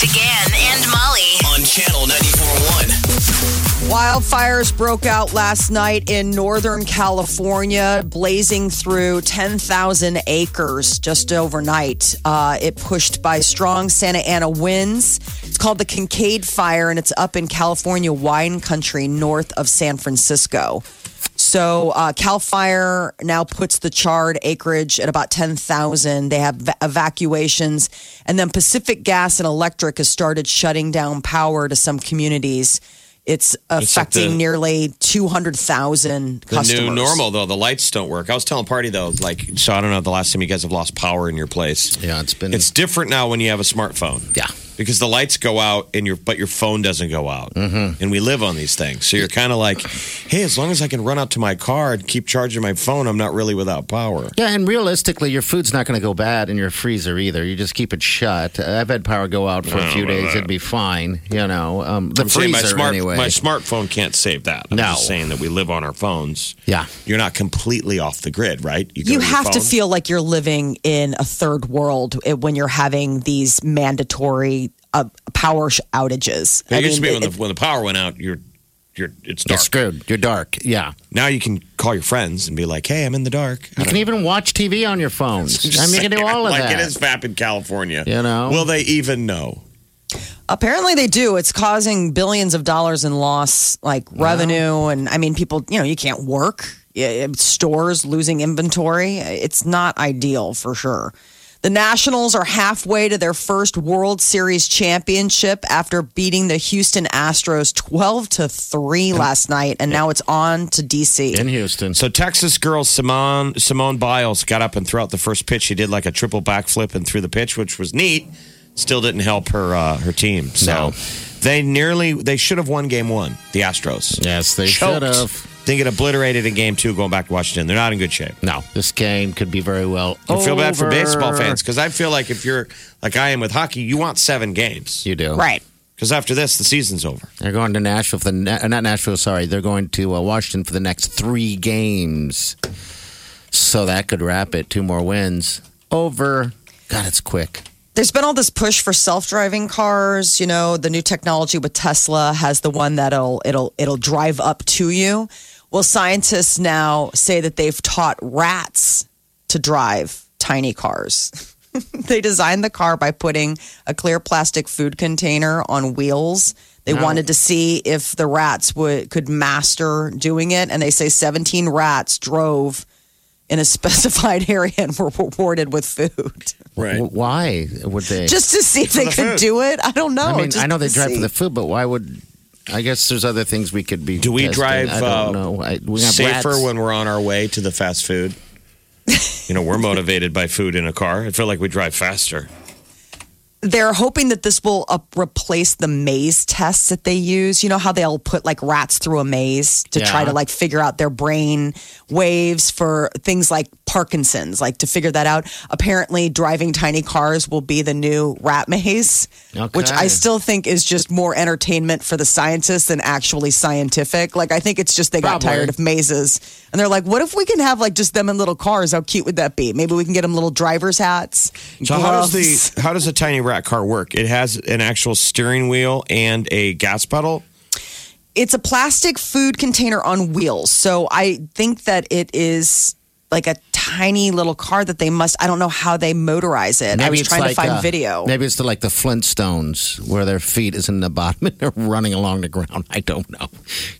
With Big Party DeGan and Molly. on channel 94.1. Wildfires broke out last night in Northern California, blazing through 10,000 acres just overnight. Uh, it pushed by strong Santa Ana winds. It's called the Kincade Fire, and it's up in California wine country north of San Francisco. So uh, Cal Fire now puts the charred acreage at about 10,000. They have va- evacuations. And then Pacific Gas and Electric has started shutting down power to some communities. It's affecting the- nearly 200,000 The customers. new normal, though, the lights don't work. I was telling Party, though, like, so I don't know the last time you guys have lost power in your place. Yeah, it's been. It's different now when you have a smartphone. yeah. Because the lights go out and your but your phone doesn't go out, mm-hmm. and we live on these things. So you're kind of like, hey, as long as I can run out to my car and keep charging my phone, I'm not really without power. Yeah, and realistically, your food's not going to go bad in your freezer either. You just keep it shut. I've had power go out for a few days; it'd be fine. You know, um, the I'm freezer my smart anyway. my smartphone can't save that. I'm No. just saying that we live on our phones. yeah, You're not completely off the grid, right? go You to your have to feel like you're living in a third world eh, when you're having these mandatory uh, power sh- outages. It used to be it- when the, when the power went out, you're you're it's you're dark. screwed. You're dark. Yeah, Now you can call your friends and be like, "Hey, I'm in the dark." I you can even watch TV on your phones. I mean, you can do all of like that. it is FAP in California. You know? Will they even know? Apparently they do. It's causing billions of dollars in loss, like revenue, and I mean, people. You know, you can't work. Yeah, Stores losing inventory. It's not ideal for sure. The Nationals are halfway to their first World Series championship after beating the Houston Astros twelve to three last night, and now it's on to DC. in Houston. So Texas girl Simone Simone Biles got up and threw out the first pitch. She did like a triple backflip and threw the pitch, which was neat. Still didn't help her uh, her team. So No. they nearly they should have won game one. The Astros. Yes, they should have. Didn't get obliterated in game two going back to Washington. They're not in good shape. No, this game could be very well. I feel bad for baseball fans because I feel like if you're like I am with hockey, you want seven games You do Right. because after this the season's over. They're going to Nashville for the ne- uh, not Nashville. Sorry, they're going to uh, Washington for the next three games. So that could wrap it. Two more wins. Over. God, it's quick. There's been all this push for self-driving cars. You know, the new technology with Tesla has the one that'll it'll it'll drive up to you. Well, scientists now say that they've taught rats to drive tiny cars. they designed the car by putting a clear plastic food container on wheels. They wanted to see if the rats would could master doing it, and they say 17 rats drove in a specified area and were rewarded with food. Right. W- Why would they? just to see if they the could food. do it. I don't know. I mean, just I know they drive see. for the food, but why would? I guess there's other things we could be. Do we testing. drive I don't uh, know. I, we have safer rats. when we're on our way to the fast food? you know, we're motivated by food in a car. I feel like we drive faster. They're hoping that this will uh, replace the maze tests that they use. You know how they'll put like rats through a maze to try to like figure out their brain waves for things like Parkinson's, like to figure that out. Apparently, driving tiny cars will be the new rat maze, which I still think is just more entertainment for the scientists than actually scientific. Like, I think it's just they got tired of mazes and they're like, what if we can have like just them in little cars? How cute would that be? Maybe we can get them little driver's hats. So how does the how does a tiny rat car work? It has an actual steering wheel and a gas pedal. it's a plastic food container on wheels. So I think that it is like a tiny little car that they must. I don't know how they motorize it. I was it's trying to find uh, video. Maybe it's the, like the Flintstones, where their feet is in the bottom and they're running along the ground. I don't know.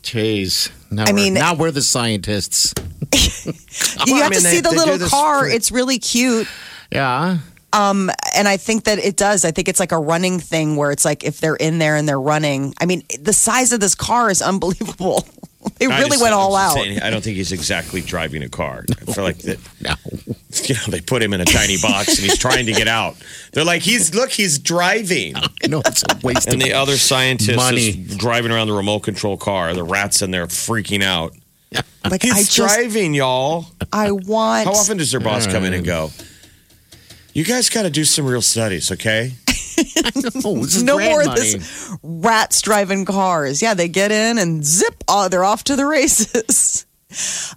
Jeez. Now I we're- mean- now we're the scientists. you I have mean, to they- see the they little car. for- It's really cute. Yeah. Um, and I think that it does. I think it's like a running thing where it's like if they're in there and they're running. I mean, the size of this car is unbelievable. They I really just- went all out. saying, I don't think he's exactly driving a car. I feel like that. No. You know, they put him in a tiny box and he's trying to get out. They're like, he's look, he's driving. No, it's a waste And of the other scientist Money. is driving around the remote control car. The rat's in there freaking out. Like He's I just, driving, y'all. I want. How often does their boss come in and go? You guys got to do some real studies, okay? Oh, no grant more of this rats driving cars. Yeah, they get in and zip, oh, they're off to the races.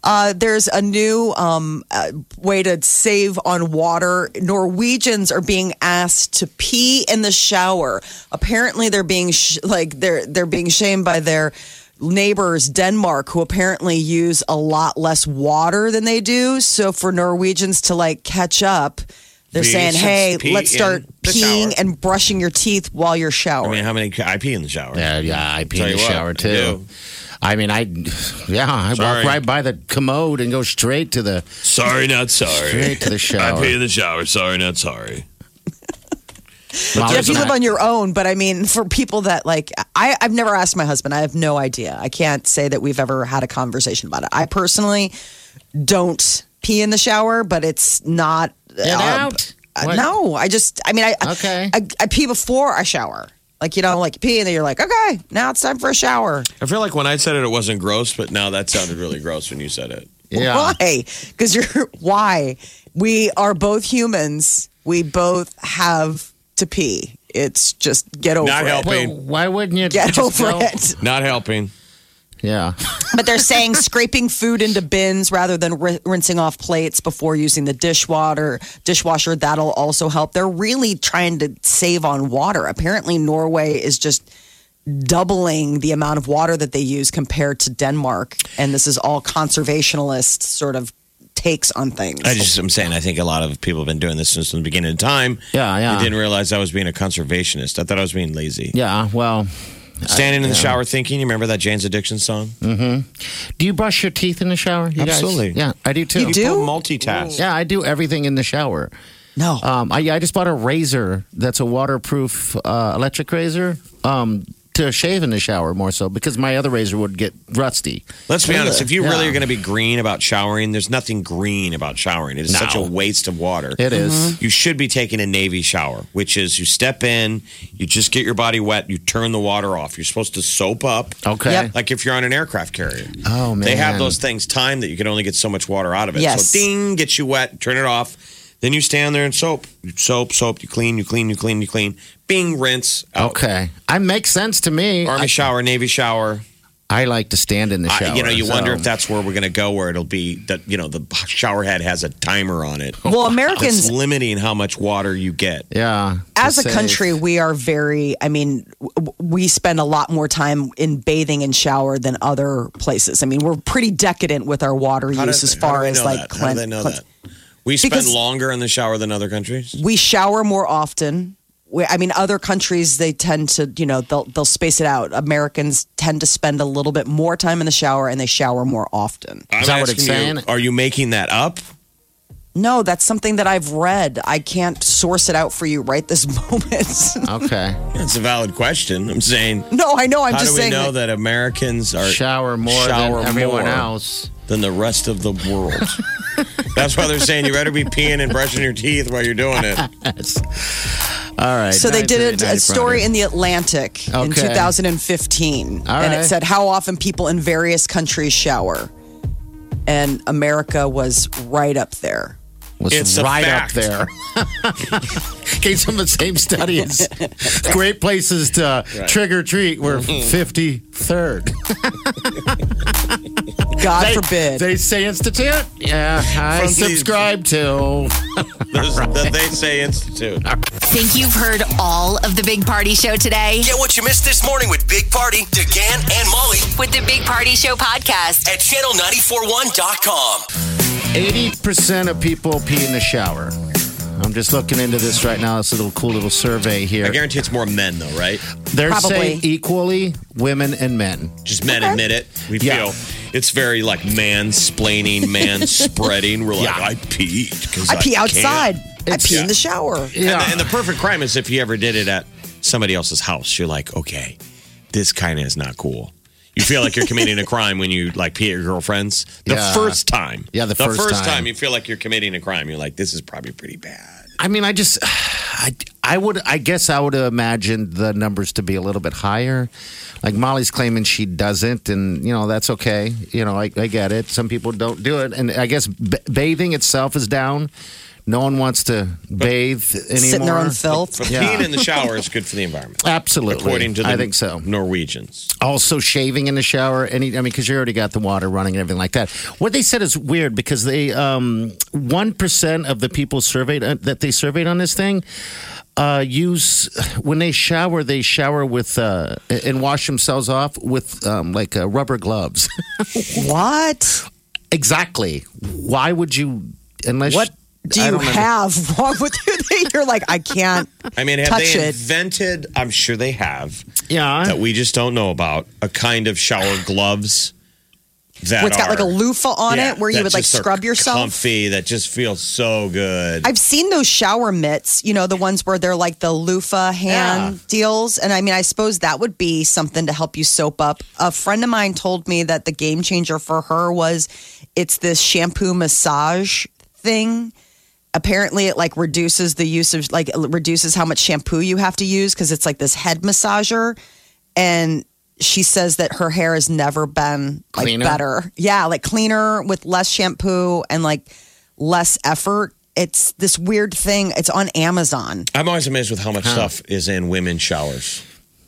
Uh, there's a new um, uh, way to save on water. Norwegians are being asked to pee in the shower. Apparently, they're being sh- like they're they're being shamed by their neighbors Denmark who apparently use a lot less water than they do so for Norwegians to like catch up they're We saying should hey pee let's start the peeing shower." and brushing your teeth while you're showering." I mean, how many? I pee in the shower. Yeah, yeah, I pee Tell in the you what, shower I too. do. I mean, I, yeah, I Sorry. walk right by the commode and go straight to the Sorry, not sorry. straight to the shower. I pee in the shower. Sorry, not sorry. Molly's Yeah, if you not- live on your own, but I mean, for people that like, I, I've never asked my husband. I have no idea. I can't say that we've ever had a conversation about it. I personally don't pee in the shower, but it's not. Get uh, out. uh, no, I just, I mean, I, Okay. I, I pee before I shower. Like, you know, like pee and then you're like, okay, now it's time for a shower. I feel like when I said it, it wasn't gross, but now that sounded really gross when you said it. Yeah. Why? Because you're, why? We are both humans. We both have to pee. It's just get over Not it. helping. Well, why wouldn't you Get just over go- it. Not helping. Yeah. But they're saying scraping food into bins rather than ri- rinsing off plates before using the dishwater dishwasher that'll also help. They're really trying to save on water. Apparently Norway is just doubling the amount of water that they use compared to Denmark and this is all conservationalist sort of takes on things. I just, I'm saying, I think a lot of people have been doing this since the beginning of time. Yeah, yeah. I didn't realize I was being a conservationist. I thought I was being lazy. Yeah. Well, Standing in the shower thinking. You remember that Jane's Addiction song? do you brush your teeth in the shower? you guys? Absolutely. Yeah, I do too. You do? People multitask. Yeah, I do everything in the shower. no. Um, I, I just bought a razor that's a waterproof uh, electric razor um, to shave in the shower more so because my other razor would get rusty. Let's be honest. If you really are going to be green about showering, there's nothing green about showering. It is No. such a waste of water. It is. Mm-hmm. You should be taking a Navy shower, which is you step in, you just get your body wet, you turn the water off. You're supposed to soap up. Okay. Yep. Like if you're on an aircraft carrier. Oh man, They have those things timed that you can only get so much water out of it. Yes. So ding, gets you wet, turn it off. Then you stand there and soap. You soap, soap, you clean, you clean, you clean, you clean. Bing, rinse. Out. Okay, I makes sense to me. Army I, shower, Navy shower. I like to stand in the I- shower. you know, you wonder if that's where we're going to go, where it'll be that, you know, the shower head has a timer on it. well, It's Americans limiting how much water you get. Yeah. as a save. country, we are very, I mean, we spend a lot more time in bathing and shower than other places. I mean, we're pretty decadent with our water How do- use as far as like that? How do they know clean- that? We spend Because- longer in the shower than other countries. we shower more often. We, I mean, other countries they tend to, you know, they'll they'll space it out. Americans tend to spend a little bit more time in the shower and they shower more often. I'm that what it's asking you, saying? Are you making that up? No, that's something that I've read. I can't source it out for you right this moment. Okay. That's a valid question. I'm saying, no, I know. I'm how just do we saying. know that- that Americans are Shower more shower than everyone more else. than the rest of the world? That's why they're saying you better be peeing and brushing your teeth while you're doing it. That's- all right. So they did a, a story in the Atlantic in Okay. 2015, All and it said how often people in various countries shower, and America was right up there. was It's a right fact. up there. Came from the same study studies. Great places to trick or treat were mm-hmm. 53rd. God They- forbid. They say institute? Yeah, I From subscribe to. There's the They Say Institute. Think you've heard all of the Big Party Show today? Get what you missed this morning with Big Party, DeGan, and Molly With the Big Party Show podcast. at channel941.com. 80% of people pee in the shower. I'm just looking into this right now. It's a little cool little survey here. I guarantee it's more men, though, right? They're Probably. saying equally women and men. Just men admit it. We Yeah. feel it's very like mansplaining, man spreading. We're like, Yeah. I peed because I pee can't." outside. I It's- pee in the shower. And, the, and the perfect crime is if you ever did it at somebody else's house. You're like, okay, this kind of is not cool. You feel like you're committing a crime when you like pee at your girlfriend's. The Yeah. first time. Yeah, the first first time. you feel like you're committing a crime. You're like, this is probably pretty bad. I mean, I just, I, I would, I guess I would have imagined the numbers to be a little bit higher. Like Molly's claiming she doesn't, and you know that's okay. You know, I, I get it. Some people don't do it, and I guess b- bathing itself is down. No one wants to bathe anymore. Sit in their own filth. But Yeah. peeing in the shower is good for the environment. Absolutely, According to the I think so. Norwegians. Also, shaving in the shower. Any, I mean, because you already got the water running and everything like that. What they said is weird because they um, one of the people surveyed uh, that they surveyed on this thing uh, use when they shower. They shower with uh, and wash themselves off with um, like uh, rubber gloves. What? exactly. Why would you? Unless What do you don't have wrong with you? that You're like, I can't. I mean, have Touch they it. invented? I'm sure they have. Yeah. That we just don't know about a kind of shower gloves that What's got like a are- loofah on Yeah, it where you would like scrub yourself? Comfy. That just feels so good. I've seen those shower mitts, you know, the ones where they're like the loofah hand deals. And I mean, I suppose that would be something to help you soap up. A friend of mine told me that the game changer for her was it's this shampoo massage thing. Apparently, it like reduces the use of like it reduces how much shampoo you have to use because it's like this head massager. And she says that her hair has never been like Cleaner? better. Yeah, like cleaner with less shampoo and like less effort. It's this weird thing. It's on Amazon. I'm always amazed with how much stuff is in women's showers.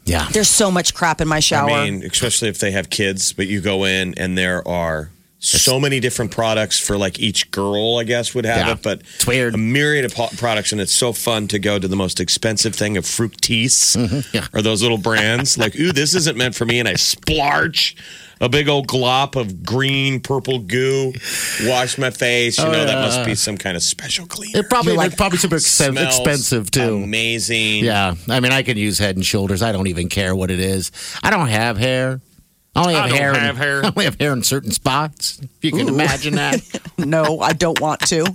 yeah. There's so much crap in my shower. I mean, especially if they have kids, but you go in and there are so many different products for like each girl, I guess, would have Yeah. it. But It's weird. a myriad of po- products, and it's so fun to go to the most expensive thing of Fructis Mm-hmm. yeah. or those little brands. like, ooh, this isn't meant for me, and I splarch a big old glop of green, purple goo, wash my face. You Oh, know, that must be some kind of special cleaner. It probably You're like, it's probably super expen- expensive too. Amazing. Yeah, I mean, I can use Head and Shoulders. I don't even care what it is. I don't have hair. I only have I don't hair. have in, hair. I only have hair in certain spots. If you can imagine that, no, I don't want to.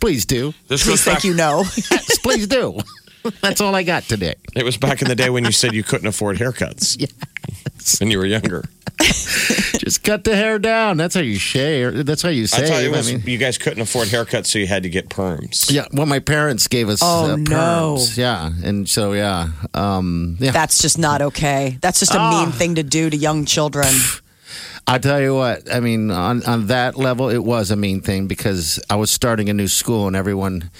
please do. This Please goes think back- you know. Yes, please do. That's all I got today. It was back in the day when you said you couldn't afford haircuts. When you were younger. Just cut the hair down. That's how you shave. That's how you I save. thought it was I mean, you guys couldn't afford haircuts, so you had to get perms. yeah. Well, my parents gave us Oh, uh, no. perms. Yeah, and so yeah, um, yeah. That's just not okay. That's just a Ah. mean thing to do to young children. I tell you what, I mean, on, on that level, it was a mean thing because I was starting a new school and everyone,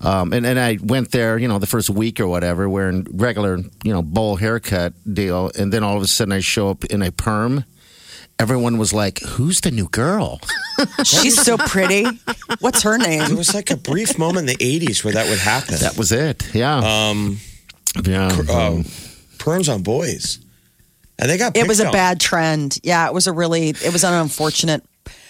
um, and, and I went there, you know, the first week or whatever, wearing regular, you know, bowl haircut deal. And then all of a sudden I show up in a perm. Everyone was like, who's the new girl? She's so pretty. What's her name? It was like a brief moment in the '80s where that would happen. That was it. Yeah. um, yeah. uh, perms on boys, and they got. It was a on. bad trend. Yeah, it was a really, it was an unfortunate.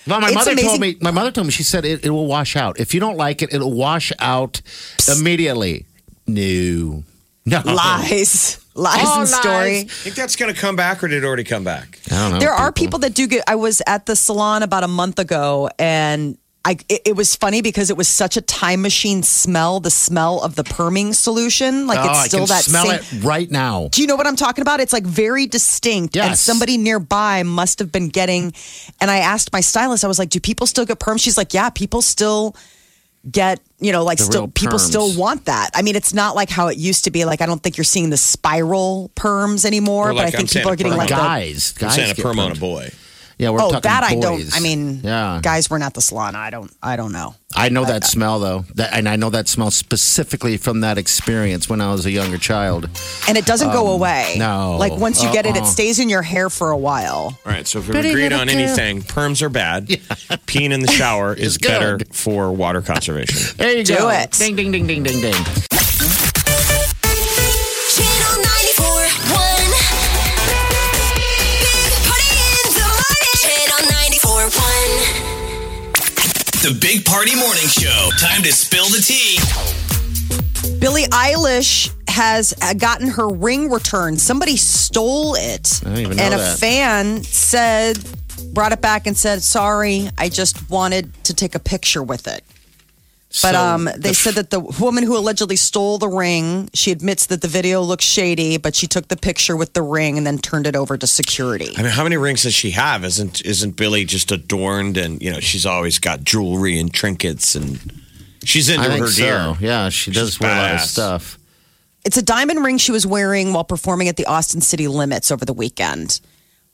Well, my It's mother amazing- told me. My mother told me. She said it, it will wash out. If you don't like it, it'll wash out immediately. No, no Lies. Lies Oh, and story. I think that's going to come back, or did it already come back? I don't know. There are people that do get. I was at the salon about a month ago, and I it, it was funny because it was such a time machine smell. The smell of the perming solution, like Oh, it's I still can that smell same. it right now. Do you know what I'm talking about? It's like very distinct. And Yes. somebody nearby must have been getting. And I asked my stylist, I was like, do people still get perms? She's like, yeah, people still get, you know, like The still, people perms. still want that. I mean, it's not like how it used to be. Like, I don't think you're seeing the spiral perms anymore, Or but I like, I'm think people are getting like perm. the. guys, I'm guys saying a perm on a perms. boy. Yeah, we're Oh, talking that I don't. I mean, yeah, guys weren't the salon. I don't. I don't know. I know that smell though, that, and I know that smell specifically from that experience when I was a younger child. And it doesn't go away. Um, no. Like once you get it, it Uh-uh. stays in your hair for a while. All right, so if we've Pretty agreed on kid. anything, perms are bad. Peeing in the shower is good. better for water conservation. There you Do go. it. Ding, ding, ding, ding, ding, ding. The Big Party Morning Show. Time to spill the tea. Billie Eilish has uh, gotten her ring returned. Somebody stole it. I didn't even know and a that. fan said, brought it back and said, sorry, I just wanted to take a picture with it. But So, um, they f- said that the woman who allegedly stole the ring, she admits that the video looks shady, but she took the picture with the ring and then turned it over to security. I mean, how many rings does she have? Isn't isn't Billie just adorned and you know she's always got jewelry and trinkets and she's into I think her gear. Yeah, she does She's wear a lot of stuff. It's a diamond ring she was wearing while performing at the Austin City Limits over the weekend.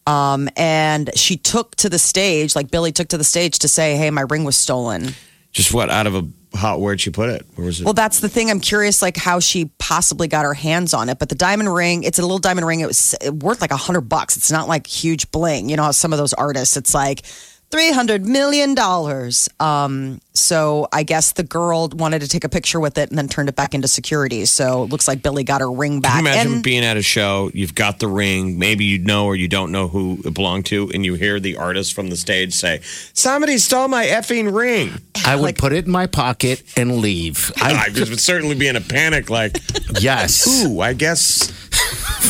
Um, and she took to the stage, like Billie took to the stage to say, Hey, my ring was stolen. Just what out of a hot? Where'd she put it? Where was it? Well, that's the thing. I'm curious, like how she possibly got her hands on it. But the diamond ring, it's a little diamond ring. It was worth like a hundred bucks. It's not like huge bling. You know how some of those artists, it's like three hundred million dollars. Um, so I guess the girl wanted to take a picture with it and then turned it back into security. So it looks like Billie got her ring back. Can you imagine and being at a show? You've got the ring. Maybe you know or you don't know who it belonged to, and you hear the artist from the stage say, "Somebody stole my effing ring." I would put it in my pocket and leave. I, I would certainly be in a panic. Like, yes. ooh, I guess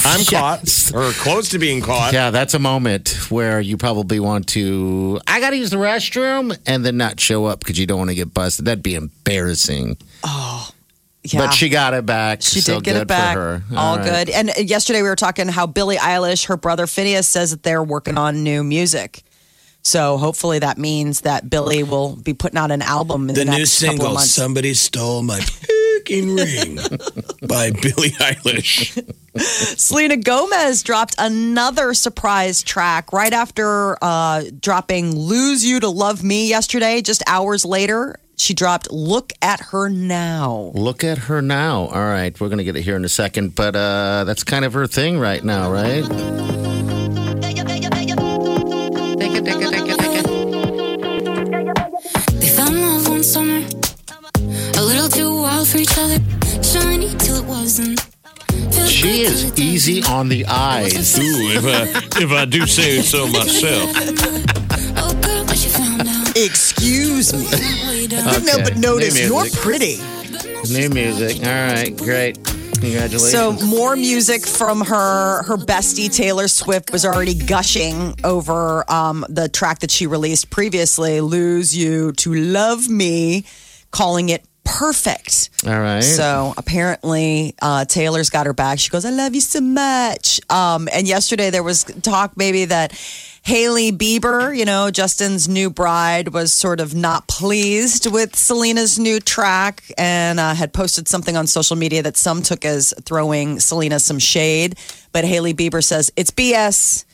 I'm Yes. caught or close to being caught. Yeah, that's a moment where you probably want to. I got to use the restroom and then not show up because you don't want to get busted. That'd be embarrassing. Oh. yeah. But she got it back. She so did get good it back. For her. All, right. good. And uh, yesterday we were talking how Billie Eilish, her brother Finneas, says that they're working on new music. So hopefully that means that Billie will be putting out an album in the, The new next couple of single, months. "Somebody Stole My Fucking Ring" by Billie Eilish. Selena Gomez dropped another surprise track right after uh, dropping "Lose You to Love Me" yesterday. Just hours later, she dropped "Look at Her Now." Look at her now. All right, we're going to get it here in a second, but uh, that's kind of her thing right now, right? She is easy on the eyes. Ooh, if I, if I do say so myself. Oh, girl, but you found out. Excuse me. Later. No, but notice you're pretty. New music. All right, great. Congratulations. So more music from her. Her bestie Taylor Swift was already gushing over um, the track that she released previously, "Lose You to Love Me," calling it perfect. All right. So apparently, uh, Taylor's got her back. She goes, "I love you so much." Um, and yesterday there was talk maybe that Hailey Bieber, you know, Justin's new bride, was sort of not pleased with Selena's new track and uh, had posted something on social media that some took as throwing Selena some shade. But Hailey Bieber says it's BS.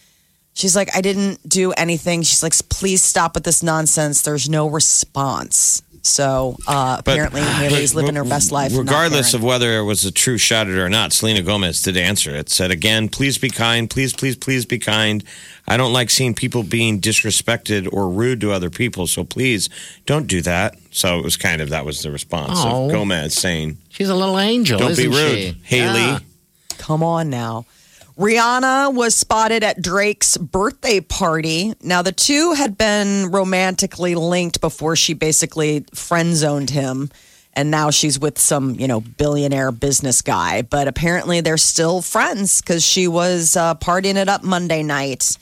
She's like, I didn't do anything. She's like, please stop with this nonsense. There's no response. So uh, apparently, Hailey's living her best life. Regardless of whether it was a true shot at her or not, Selena Gomez did answer it. Said again, please be kind. Please, please, please be kind. I don't like seeing people being disrespected or rude to other people. So please don't do that. So it was kind of that was the response Oh. of Gomez saying, She's a little angel. "Don't be isn't rude, she? Hailey." Yeah. Come on now. Rihanna was spotted at Drake's birthday party. Now, the two had been romantically linked before she basically friend zoned him. And now she's with some, you know, billionaire business guy. But apparently they're still friends because she was uh, partying it up Monday night.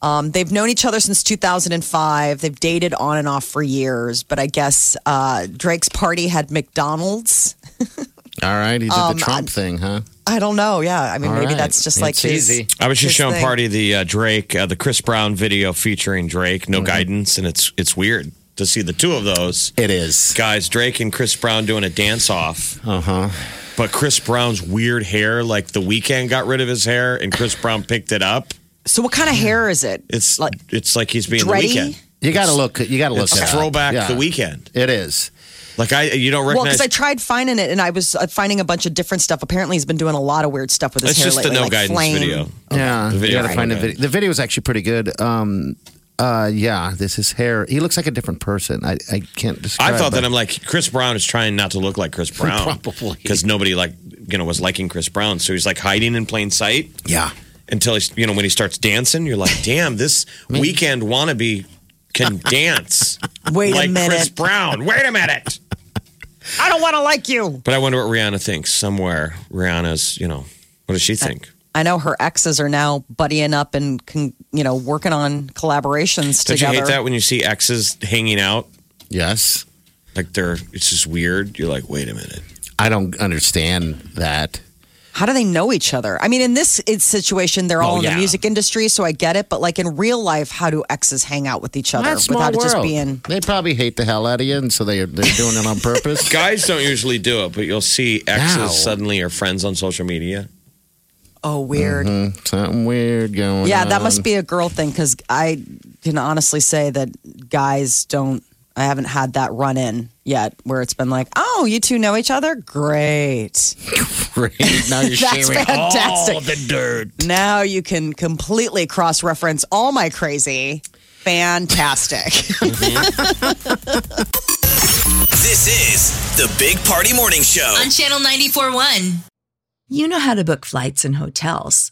Um, they've known each other since 2005. They've dated on and off for years. But I guess uh, Drake's party had McDonald's. All right, he did Um, the Trump thing, huh? I don't know. Yeah. I mean, All maybe right. that's just like It's his. easy. I was just showing thing. party the uh, Drake, uh, the Chris Brown video featuring Drake. Mm-hmm. No guidance, and it's it's weird to see the two of those It is. guys, Drake and Chris Brown, doing a dance off. Uh huh. But Chris Brown's weird hair, like the Weeknd got rid of his hair, and Chris Brown picked it up. So what kind of hair is it? It's Like- it's like he's being Dready? the Weeknd. You got to look. You got to look. It's it throwback Yeah. the Weeknd. It is. Like I, you don't recognize. Well, because I tried finding it and I was uh, finding a bunch of different stuff. Apparently, he's been doing a lot of weird stuff with his it's hair just lately, the no like guidance flame. video. Yeah, the video. you gotta find the video. The video is actually pretty good. Um, uh, yeah, this is hair. He looks like a different person. I, I can't describe. I thought that I'm like Chris Brown is trying not to look like Chris Brown, Probably. because nobody like you know was liking Chris Brown, so he's like hiding in plain sight Yeah. until he's you know when he starts dancing, you're like, damn, this Weeknd wannabe can dance Wait like a minute. Chris Brown. Wait a minute. I don't want to like you. But I wonder what Rihanna thinks. Somewhere Rihanna's, you know, what does she think? I know her exes are now buddying up and con, you know working on collaborations Don't together. you hate that when you see exes hanging out? Yes. Like they're, it's just weird. You're like, wait a minute. I don't understand that. How do they know each other? I mean, in this situation, they're all Oh, in yeah. the music industry, so I get it. But like in real life, how do exes hang out with each other That's small without it just being? They probably hate the hell out of you, and so they they're doing it on purpose. Guys don't usually do it, but you'll see exes Wow. suddenly are friends on social media. Oh, weird. Mm, Something weird going. On. Yeah, that must be a girl thing because I can honestly say that guys don't. I haven't had that run in yet where it's been like, oh, you two know each other? Great. great. Now you're That's sharing fantastic. all the dirt. Now you can completely cross reference all my crazy. Fantastic. Mm-hmm. This is the Big Party Morning Show. On Channel 94.1. You know how to book flights and hotels.